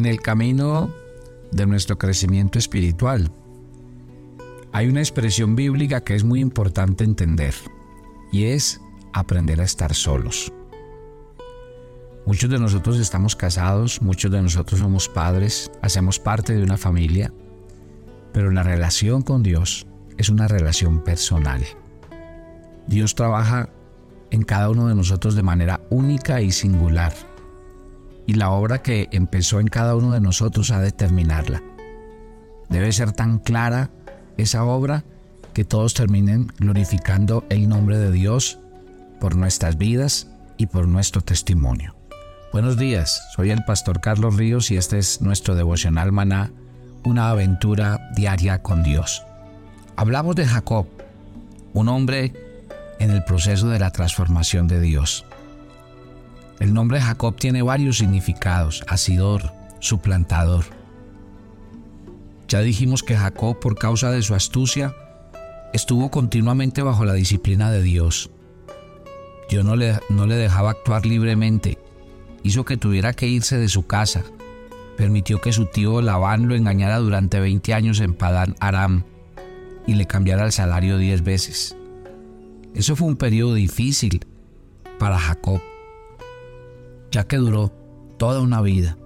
En el camino de nuestro crecimiento espiritual hay una expresión bíblica que es muy importante entender y es aprender a estar solos. Muchos de nosotros estamos casados, muchos de nosotros somos padres, hacemos parte de una familia, pero la relación con Dios es una relación personal. Dios trabaja en cada uno de nosotros de manera única y singular. Y la obra que empezó en cada uno de nosotros ha de terminarla. Debe ser tan clara esa obra que todos terminen glorificando el nombre de Dios por nuestras vidas y por nuestro testimonio. Buenos días, soy el pastor Carlos Ríos y este es nuestro devocional maná, una aventura diaria con Dios. Hablamos de Jacob, un hombre en el proceso de la transformación de Dios. El nombre Jacob tiene varios significados, asidor, suplantador. Ya dijimos que Jacob, por causa de su astucia, estuvo continuamente bajo la disciplina de Dios. Dios no le, no le dejaba actuar libremente, hizo que tuviera que irse de su casa, permitió que su tío Labán lo engañara durante 20 años en Padán Aram y le cambiara el salario 10 veces. Eso fue un periodo difícil para Jacob, ya que duró toda una vida.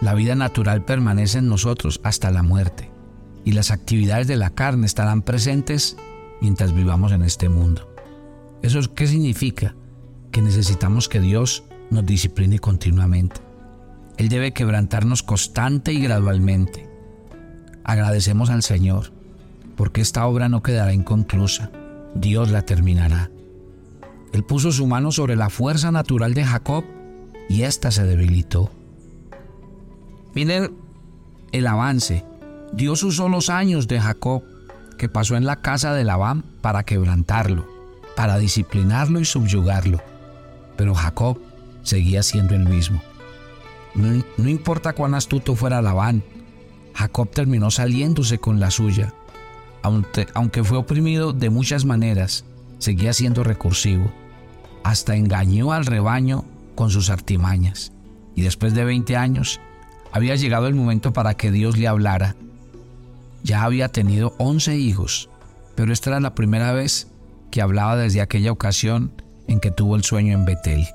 La vida natural permanece en nosotros hasta la muerte, y las actividades de la carne estarán presentes mientras vivamos en este mundo. ¿Eso qué significa? Que necesitamos que Dios nos discipline continuamente. Él debe quebrantarnos constante y gradualmente. Agradecemos al Señor, porque esta obra no quedará inconclusa. Dios la terminará. Él puso su mano sobre la fuerza natural de Jacob y ésta se debilitó. Miren el avance. Dios usó los años de Jacob que pasó en la casa de Labán para quebrantarlo, para disciplinarlo y subyugarlo. Pero Jacob seguía siendo el mismo. No, no importa cuán astuto fuera Labán, Jacob terminó saliéndose con la suya aunque, fue oprimido de muchas maneras, seguía siendo recursivo. Hasta engañó al rebaño con sus artimañas. Y después de 20 años, había llegado el momento para que Dios le hablara. Ya había tenido 11 hijos, pero esta era la primera vez que hablaba desde aquella ocasión en que tuvo el sueño en Betel.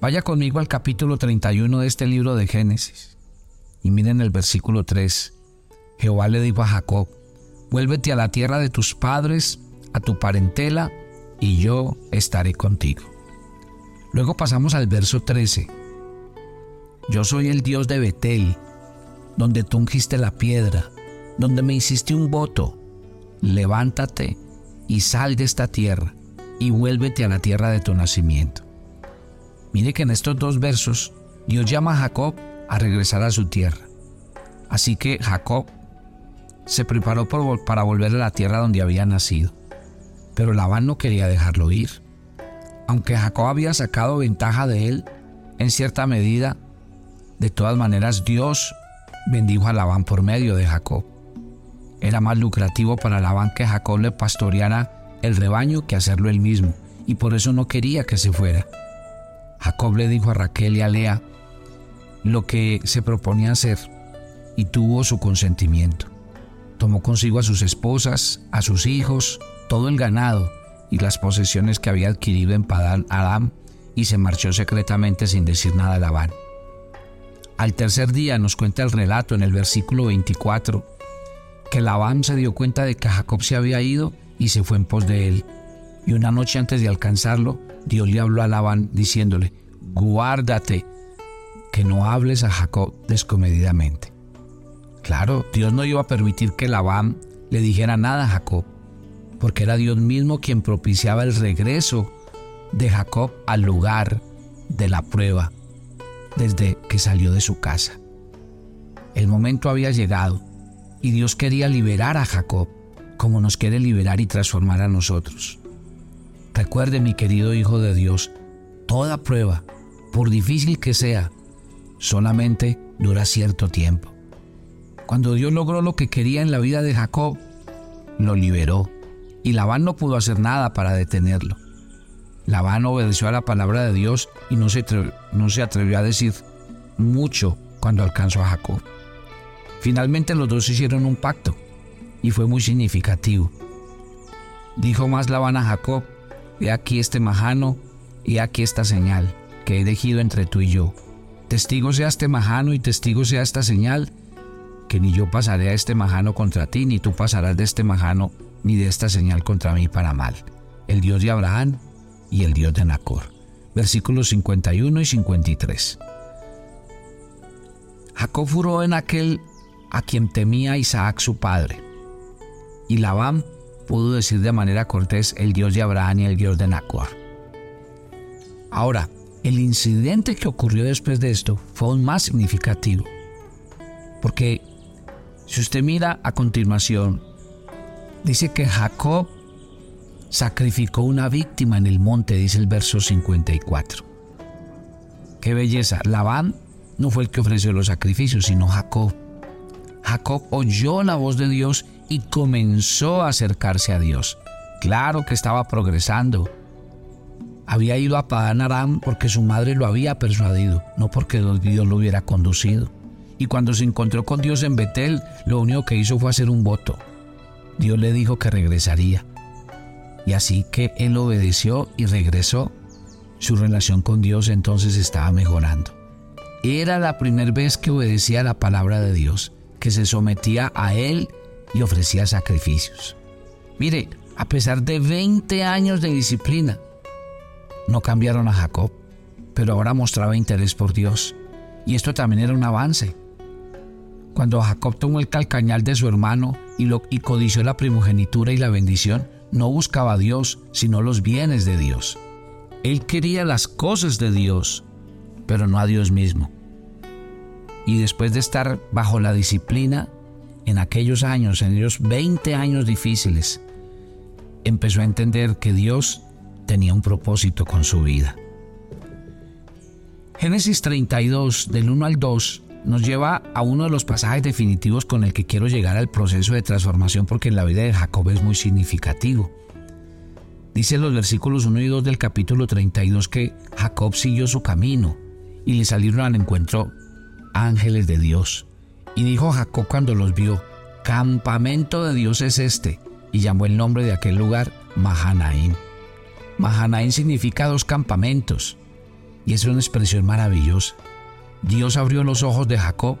Vaya conmigo al capítulo 31 de este libro de Génesis. Y miren el versículo 3. Jehová le dijo a Jacob, Vuélvete a la tierra de tus padres, a tu parentela, y yo estaré contigo. Luego pasamos al verso 13. Yo soy el Dios de Betel, donde tú ungiste la piedra, donde me hiciste un voto. Levántate y sal de esta tierra y vuélvete a la tierra de tu nacimiento. Mire que en estos dos versos Dios llama a Jacob a regresar a su tierra. Así que Jacob se preparó para volver a la tierra donde había nacido. Pero Labán no quería dejarlo ir. Aunque Jacob había sacado ventaja de él, en cierta medida, de todas maneras Dios bendijo a Labán por medio de Jacob. Era más lucrativo para Labán que Jacob le pastoreara el rebaño que hacerlo él mismo, y por eso no quería que se fuera. Jacob le dijo a Raquel y a Lea lo que se proponía hacer, y tuvo su consentimiento. Tomó consigo a sus esposas, a sus hijos, todo el ganado y las posesiones que había adquirido en Padán Aram y se marchó secretamente sin decir nada a Labán. Al tercer día nos cuenta el relato en el versículo 24 que Labán se dio cuenta de que Jacob se había ido y se fue en pos de él. Y una noche antes de alcanzarlo, Dios le habló a Labán diciéndole, guárdate que no hables a Jacob descomedidamente. Claro, Dios no iba a permitir que Labán le dijera nada a Jacob, porque era Dios mismo quien propiciaba el regreso de Jacob al lugar de la prueba desde que salió de su casa. El momento había llegado y Dios quería liberar a Jacob como nos quiere liberar y transformar a nosotros. Recuerde, mi querido Hijo de Dios, toda prueba, por difícil que sea, solamente dura cierto tiempo. Cuando Dios logró lo que quería en la vida de Jacob, lo liberó y Labán no pudo hacer nada para detenerlo. Labán obedeció a la palabra de Dios y no se, no se atrevió a decir mucho cuando alcanzó a Jacob. Finalmente los dos hicieron un pacto y fue muy significativo. Dijo más Labán a Jacob, he aquí este majano y aquí esta señal que he elegido entre tú y yo. Testigo sea este majano y testigo sea esta señal, que ni yo pasaré a este majano contra ti, ni tú pasarás de este majano ni de esta señal contra mí para mal. El Dios de Abraham y el Dios de Nacor. Versículos 51 y 53. Jacob furó en aquel a quien temía Isaac su padre. Y Labán pudo decir de manera cortés el Dios de Abraham y el Dios de Nacor. Ahora, el incidente que ocurrió después de esto fue aún más significativo. Porque si usted mira a continuación, dice que Jacob sacrificó una víctima en el monte, dice el verso 54. Qué belleza. Labán no fue el que ofreció los sacrificios, sino Jacob. Jacob oyó la voz de Dios y comenzó a acercarse a Dios. Claro que estaba progresando. Había ido a Padán Aram porque su madre lo había persuadido, no porque Dios lo hubiera conducido. Y cuando se encontró con Dios en Betel, lo único que hizo fue hacer un voto. Dios le dijo que regresaría. Y así que él obedeció y regresó. Su relación con Dios entonces estaba mejorando. Era la primera vez que obedecía la palabra de Dios, que se sometía a Él y ofrecía sacrificios. Mire, a pesar de 20 años de disciplina, no cambiaron a Jacob, pero ahora mostraba interés por Dios. Y esto también era un avance. Cuando Jacob tomó el calcañal de su hermano y, lo, y codició la primogenitura y la bendición, no buscaba a Dios, sino los bienes de Dios. Él quería las cosas de Dios, pero no a Dios mismo. Y después de estar bajo la disciplina, en aquellos años, en ellos 20 años difíciles, empezó a entender que Dios tenía un propósito con su vida. Génesis 32, del 1 al 2, nos lleva a uno de los pasajes definitivos con el que quiero llegar al proceso de transformación porque en la vida de Jacob es muy significativo. Dice los versículos 1 y 2 del capítulo 32 que Jacob siguió su camino y le salieron al encuentro ángeles de Dios. Y dijo Jacob cuando los vio, campamento de Dios es este, y llamó el nombre de aquel lugar Mahanaim. Mahanaim significa dos campamentos, y es una expresión maravillosa. Dios abrió los ojos de Jacob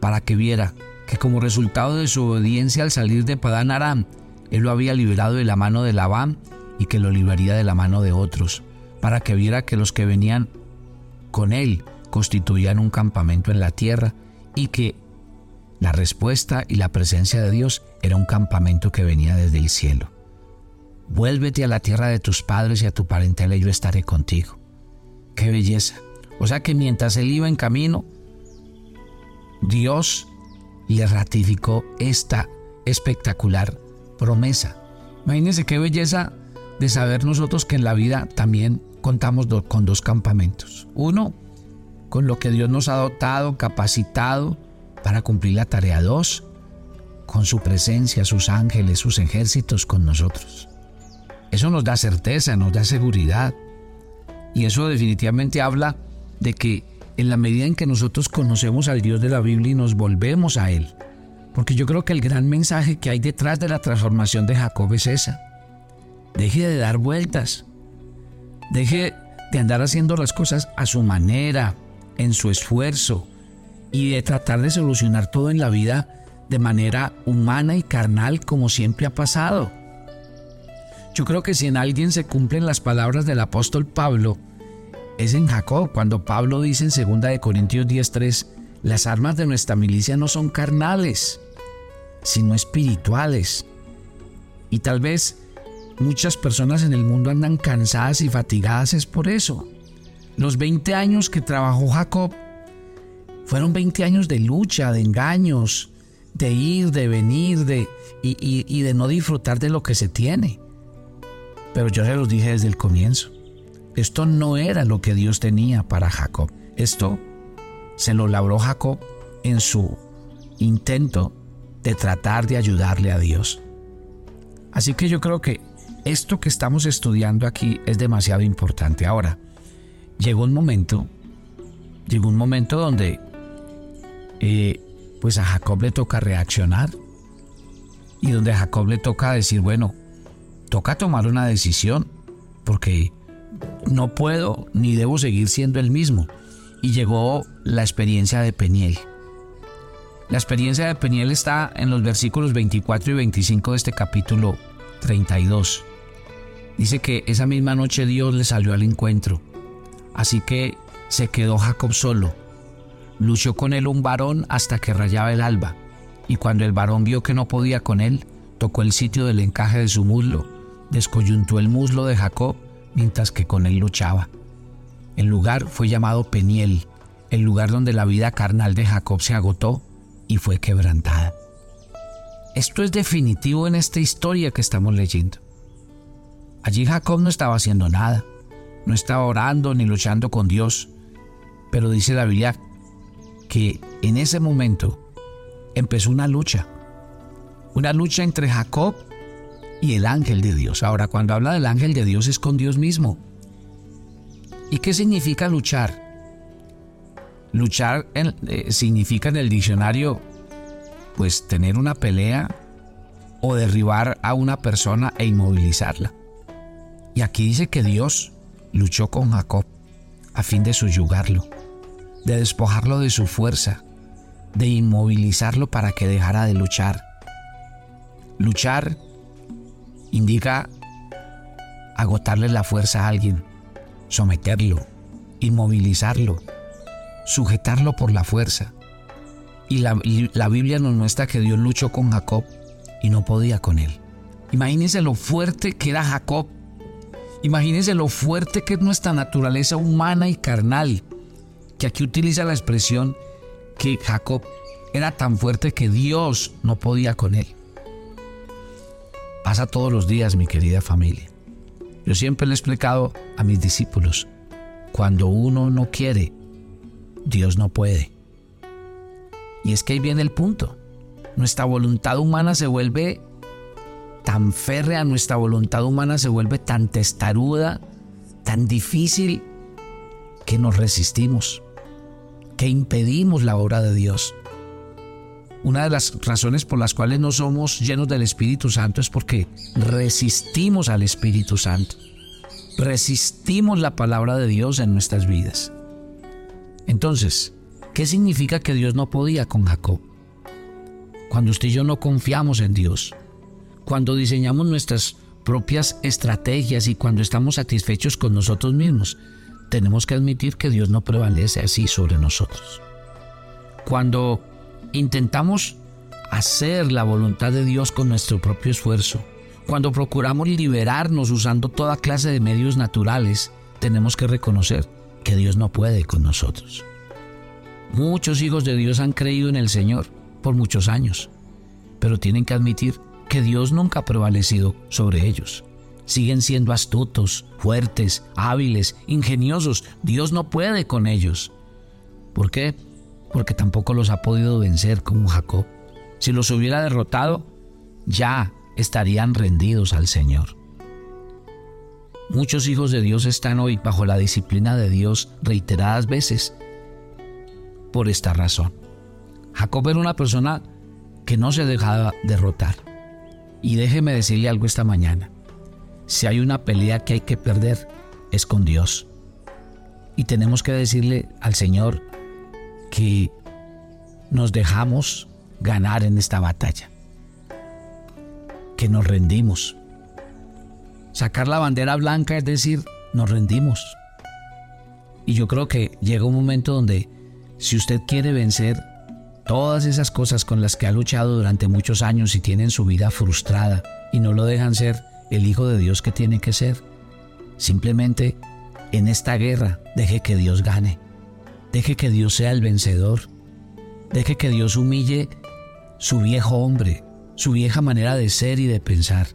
para que viera que como resultado de su obediencia al salir de Padán Aram, él lo había liberado de la mano de Labán y que lo liberaría de la mano de otros, para que viera que los que venían con él constituían un campamento en la tierra y que la respuesta y la presencia de Dios era un campamento que venía desde el cielo. Vuélvete a la tierra de tus padres y a tu parentela y yo estaré contigo. ¡Qué belleza! O sea que mientras él iba en camino, Dios le ratificó esta espectacular promesa. Imagínense qué belleza de saber nosotros que en la vida también contamos con dos campamentos. Uno, con lo que Dios nos ha dotado, capacitado para cumplir la tarea. Dos, con su presencia, sus ángeles, sus ejércitos con nosotros. Eso nos da certeza, nos da seguridad. Y eso definitivamente habla de que en la medida en que nosotros conocemos al Dios de la Biblia y nos volvemos a Él, porque yo creo que el gran mensaje que hay detrás de la transformación de Jacob es esa. Deje de dar vueltas. Deje de andar haciendo las cosas a su manera, en su esfuerzo y de tratar de solucionar todo en la vida de manera humana y carnal como siempre ha pasado. Yo creo que si en alguien se cumplen las palabras del apóstol Pablo, es en Jacob, cuando Pablo dice en 2 de Corintios 10:3, las armas de nuestra milicia no son carnales, sino espirituales. Y tal vez muchas personas en el mundo andan cansadas y fatigadas es por eso. Los 20 años que trabajó Jacob fueron 20 años de lucha, de engaños, de ir, de venir, de, y, y de no disfrutar de lo que se tiene. Pero yo se los dije desde el comienzo. Esto no era lo que Dios tenía para Jacob. Esto se lo labró Jacob en su intento de tratar de ayudarle a Dios. Así que yo creo que esto que estamos estudiando aquí es demasiado importante. Ahora, llegó un momento, llegó un momento donde eh, pues a Jacob le toca reaccionar y donde a Jacob le toca decir, bueno, toca tomar una decisión porque no puedo ni debo seguir siendo el mismo. Y llegó la experiencia de Peniel. La experiencia de Peniel está en los versículos 24 y 25 de este capítulo 32. Dice que esa misma noche Dios le salió al encuentro. Así que se quedó Jacob solo. Luchó con él un varón hasta que rayaba el alba. Y cuando el varón vio que no podía con él, tocó el sitio del encaje de su muslo, descoyuntó el muslo de Jacob mientras que con él luchaba. El lugar fue llamado Peniel, el lugar donde la vida carnal de Jacob se agotó y fue quebrantada. Esto es definitivo en esta historia que estamos leyendo. Allí Jacob no estaba haciendo nada, no estaba orando ni luchando con Dios, pero dice la Biblia que en ese momento empezó una lucha, una lucha entre Jacob y el ángel de Dios. Ahora, cuando habla del ángel de Dios es con Dios mismo. ¿Y qué significa luchar? Luchar eh, significa en el diccionario, pues tener una pelea o derribar a una persona e inmovilizarla. Y aquí dice que Dios luchó con Jacob a fin de subyugarlo, de despojarlo de su fuerza, de inmovilizarlo para que dejara de luchar. Luchar indica agotarle la fuerza a alguien, someterlo, inmovilizarlo, sujetarlo por la fuerza. Y la, la, Biblia nos muestra que Dios luchó con Jacob y no podía con él. Imagínense lo fuerte que era Jacob. Imagínense lo fuerte que es nuestra naturaleza humana y carnal. Que aquí utiliza la expresión que Jacob era tan fuerte que Dios no podía con él. Pasa todos los días, mi querida familia. Yo siempre le he explicado a mis discípulos, cuando uno no quiere, Dios no puede. Y es que ahí viene el punto. Nuestra voluntad humana se vuelve tan férrea, nuestra voluntad humana se vuelve tan testaruda, tan difícil, que nos resistimos, que impedimos la obra de Dios. Una de las razones por las cuales no somos llenos del Espíritu Santo es porque resistimos al Espíritu Santo. Resistimos la palabra de Dios en nuestras vidas. Entonces, ¿qué significa que Dios no podía con Jacob? Cuando usted y yo no confiamos en Dios, cuando diseñamos nuestras propias estrategias y cuando estamos satisfechos con nosotros mismos, tenemos que admitir que Dios no prevalece así sobre nosotros. Cuando intentamos hacer la voluntad de Dios con nuestro propio esfuerzo, cuando procuramos liberarnos usando toda clase de medios naturales, tenemos que reconocer que Dios no puede con nosotros. Muchos hijos de Dios han creído en el Señor por muchos años, pero tienen que admitir que Dios nunca ha prevalecido sobre ellos. Siguen siendo astutos, fuertes, hábiles, ingeniosos. Dios no puede con ellos. ¿Por qué? Porque tampoco los ha podido vencer como Jacob. Si los hubiera derrotado, ya estarían rendidos al Señor. Muchos hijos de Dios están hoy bajo la disciplina de Dios reiteradas veces por esta razón. Jacob era una persona que no se dejaba derrotar. Y déjeme decirle algo esta mañana. Si hay una pelea que hay que perder, es con Dios. Y tenemos que decirle al Señor, que nos dejamos ganar en esta batalla, que nos rendimos. Sacar la bandera blanca es decir, nos rendimos. Y yo creo que llega un momento donde si usted quiere vencer todas esas cosas con las que ha luchado durante muchos años y tienen su vida frustrada y no lo dejan ser el Hijo de Dios que tiene que ser, simplemente en esta guerra deje que Dios gane. Deje que Dios sea el vencedor. Deje que Dios humille su viejo hombre, su vieja manera de ser y de pensar.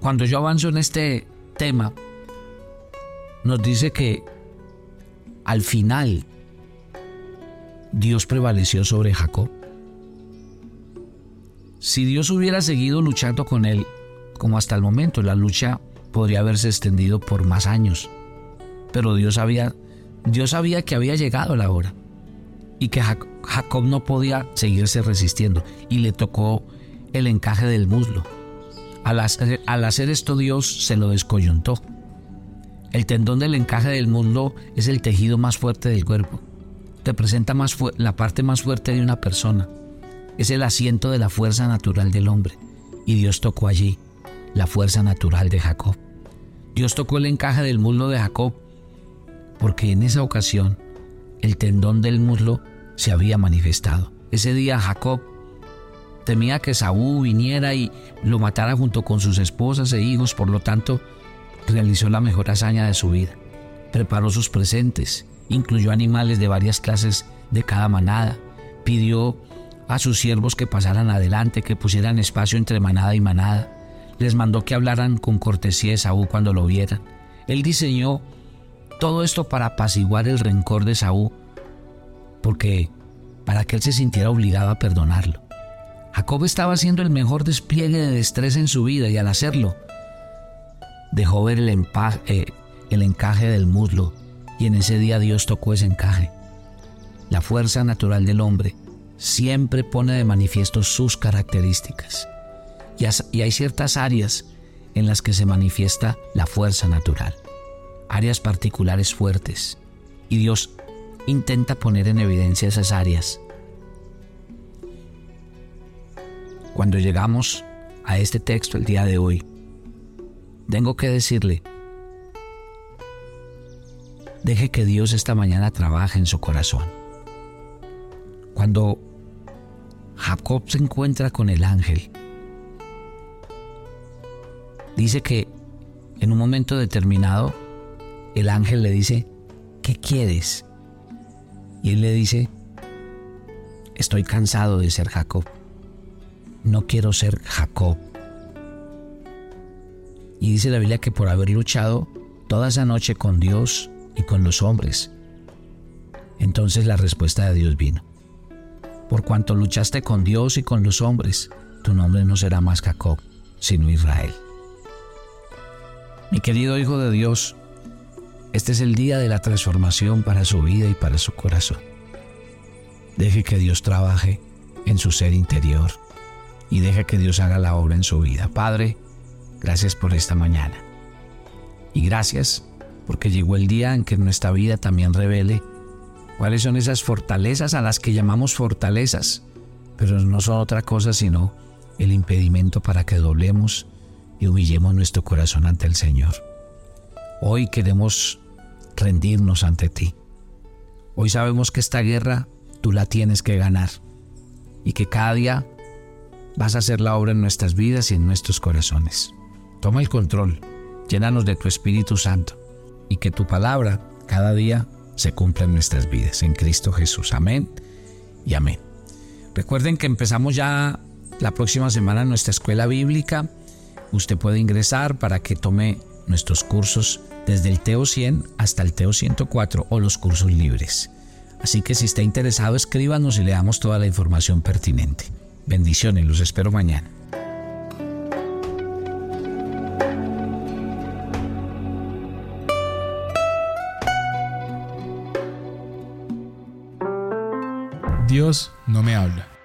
Cuando yo avanzo en este tema, nos dice que al final Dios prevaleció sobre Jacob. Si Dios hubiera seguido luchando con él, como hasta el momento, la lucha podría haberse extendido por más años pero Dios había Dios sabía que había llegado la hora y que Jacob no podía seguirse resistiendo y le tocó el encaje del muslo. Al hacer, al hacer esto Dios se lo descoyuntó. El tendón del encaje del muslo es el tejido más fuerte del cuerpo. Representa más la parte más fuerte de una persona. Es el asiento de la fuerza natural del hombre. Y Dios tocó allí la fuerza natural de Jacob. Dios tocó el encaje del muslo de Jacob porque en esa ocasión el tendón del muslo se había manifestado. Ese día Jacob temía que Saúl viniera y lo matara junto con sus esposas e hijos, por lo tanto realizó la mejor hazaña de su vida. Preparó sus presentes, incluyó animales de varias clases de cada manada, pidió a sus siervos que pasaran adelante, que pusieran espacio entre manada y manada, les mandó que hablaran con cortesía de Saúl cuando lo vieran. Él diseñó todo esto para apaciguar el rencor de Saúl, porque para que él se sintiera obligado a perdonarlo. Jacob estaba haciendo el mejor despliegue de destreza en su vida y al hacerlo, dejó ver el, eh, el encaje del muslo y en ese día Dios tocó ese encaje. La fuerza natural del hombre siempre pone de manifiesto sus características y hay ciertas áreas en las que se manifiesta la fuerza natural, áreas particulares fuertes y Dios intenta poner en evidencia esas áreas. Cuando llegamos a este texto el día de hoy, tengo que decirle, deje que Dios esta mañana trabaje en su corazón. Cuando Jacob se encuentra con el ángel, dice que en un momento determinado el ángel le dice, ¿qué quieres? Y él le dice, estoy cansado de ser Jacob. No quiero ser Jacob. Y dice la Biblia que por haber luchado toda esa noche con Dios y con los hombres, entonces la respuesta de Dios vino. Por cuanto luchaste con Dios y con los hombres, tu nombre no será más Jacob, sino Israel. Mi querido Hijo de Dios, este es el día de la transformación para su vida y para su corazón. Deje que Dios trabaje en su ser interior y deje que Dios haga la obra en su vida. Padre, gracias por esta mañana. Y gracias porque llegó el día en que nuestra vida también revele cuáles son esas fortalezas a las que llamamos fortalezas, pero no son otra cosa sino el impedimento para que doblemos y humillemos nuestro corazón ante el Señor. Hoy queremos rendirnos ante ti. Hoy sabemos que esta guerra tú la tienes que ganar y que cada día vas a hacer la obra en nuestras vidas y en nuestros corazones. Toma el control, llénanos de tu Espíritu Santo y que tu palabra cada día se cumpla en nuestras vidas. En Cristo Jesús. Amén y amén. Recuerden que empezamos ya la próxima semana nuestra escuela bíblica. Usted puede ingresar para que tome nuestros cursos desde el TEO 100 hasta el TEO 104 o los cursos libres. Así que si está interesado, escríbanos y le damos toda la información pertinente. Bendiciones, los espero mañana. Dios no me habla.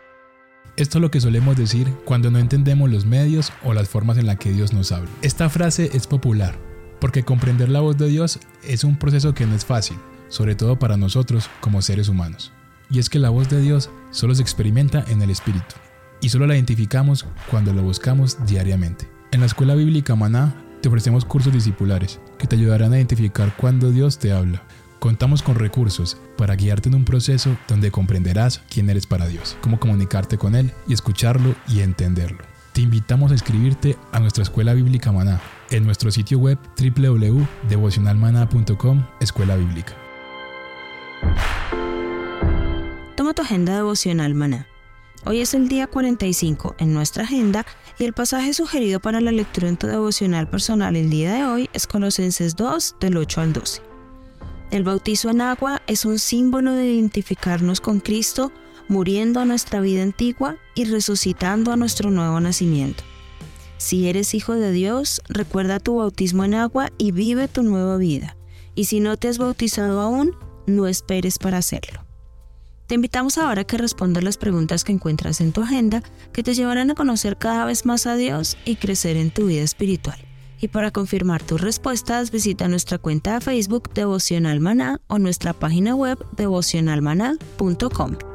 Esto es lo que solemos decir cuando no entendemos los medios o las formas en las que Dios nos habla. Esta frase es popular, porque comprender la voz de Dios es un proceso que no es fácil, sobre todo para nosotros como seres humanos. Y es que la voz de Dios solo se experimenta en el Espíritu, y solo la identificamos cuando lo buscamos diariamente. En la Escuela Bíblica Maná te ofrecemos cursos discipulares que te ayudarán a identificar cuando Dios te habla. Contamos con recursos para guiarte en un proceso donde comprenderás quién eres para Dios, cómo comunicarte con Él y escucharlo y entenderlo. Te invitamos a inscribirte a nuestra Escuela Bíblica Maná en nuestro sitio web www.devocionalmaná.com Escuela Bíblica. Toma tu agenda devocional Maná. Hoy es el día 45 en nuestra agenda y el pasaje sugerido para la lectura en tu devocional personal el día de hoy es Colosenses 2 del 8 al 12. El bautizo en agua es un símbolo de identificarnos con Cristo, muriendo a nuestra vida antigua y resucitando a nuestro nuevo nacimiento. Si eres hijo de Dios, recuerda tu bautismo en agua y vive tu nueva vida. Y si no te has bautizado aún, no esperes para hacerlo. Te invitamos ahora a que respondas las preguntas que encuentras en tu agenda que te llevarán a conocer cada vez más a Dios y crecer en tu vida espiritual. Y para confirmar tus respuestas, visita nuestra cuenta de Facebook Devocional Maná o nuestra página web devocionalmaná.com.